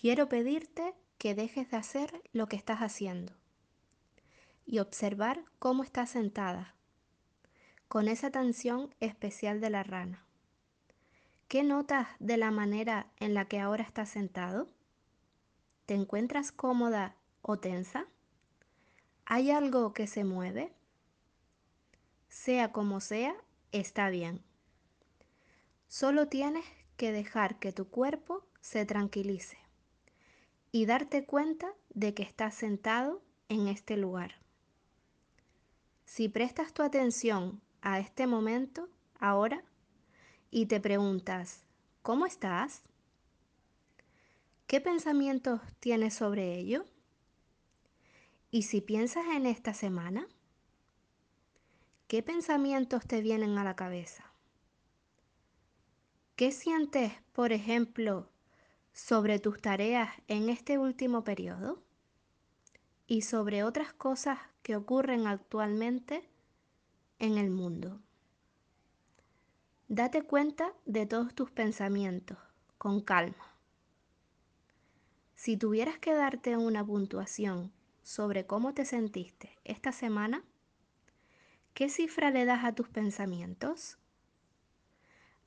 Quiero pedirte que dejes de hacer lo que estás haciendo y observar cómo estás sentada, con esa atención especial de la rana. ¿Qué notas de la manera en la que ahora estás sentado? ¿Te encuentras cómoda o tensa? ¿Hay algo que se mueve? Sea como sea, está bien. Solo tienes que dejar que tu cuerpo se tranquilice y darte cuenta de que estás sentado en este lugar. Si prestas tu atención a este momento, ahora, y te preguntas, ¿cómo estás? ¿Qué pensamientos tienes sobre ello? ¿Y si piensas en esta semana? ¿Qué pensamientos te vienen a la cabeza? ¿Qué sientes, por ejemplo, sobre tus tareas en este último periodo? Y sobre otras cosas que ocurren actualmente en el mundo. Date cuenta de todos tus pensamientos con calma. Si tuvieras que darte una puntuación sobre cómo te sentiste esta semana, ¿qué cifra le das a tus pensamientos?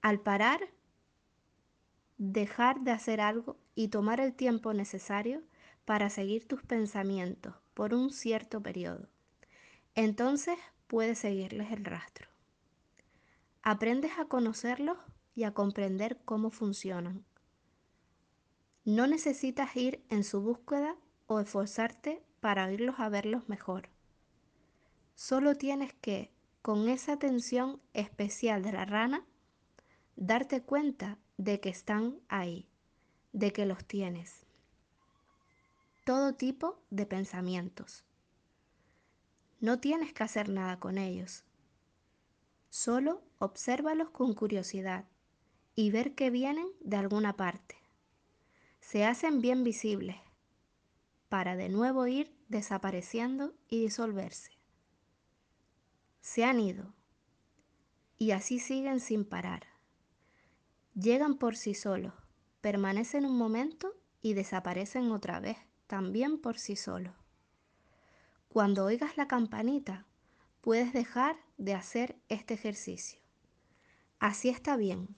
Al parar, dejar de hacer algo y tomar el tiempo necesario para seguir tus pensamientos por un cierto periodo. Entonces puedes seguirles el rastro. Aprendes a conocerlos y a comprender cómo funcionan. No necesitas ir en su búsqueda o esforzarte para irlos a verlos mejor. Solo tienes que, con esa atención especial de la rana, darte cuenta de que están ahí, de que los tienes. Todo tipo de pensamientos. No tienes que hacer nada con ellos. Solo obsérvalos con curiosidad y ver que vienen de alguna parte. Se hacen bien visibles para de nuevo ir desapareciendo y disolverse. Se han ido y así siguen sin parar. Llegan por sí solos, permanecen un momento y desaparecen otra vez, también por sí solos. Cuando oigas la campanita, puedes dejar de hacer este ejercicio. Así está bien.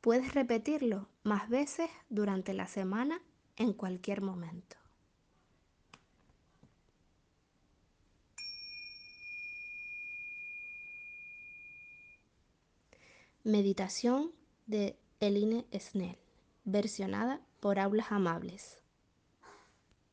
Puedes repetirlo más veces durante la semana en cualquier momento. Meditación de Eline Snell, versionada por Aulas Amables.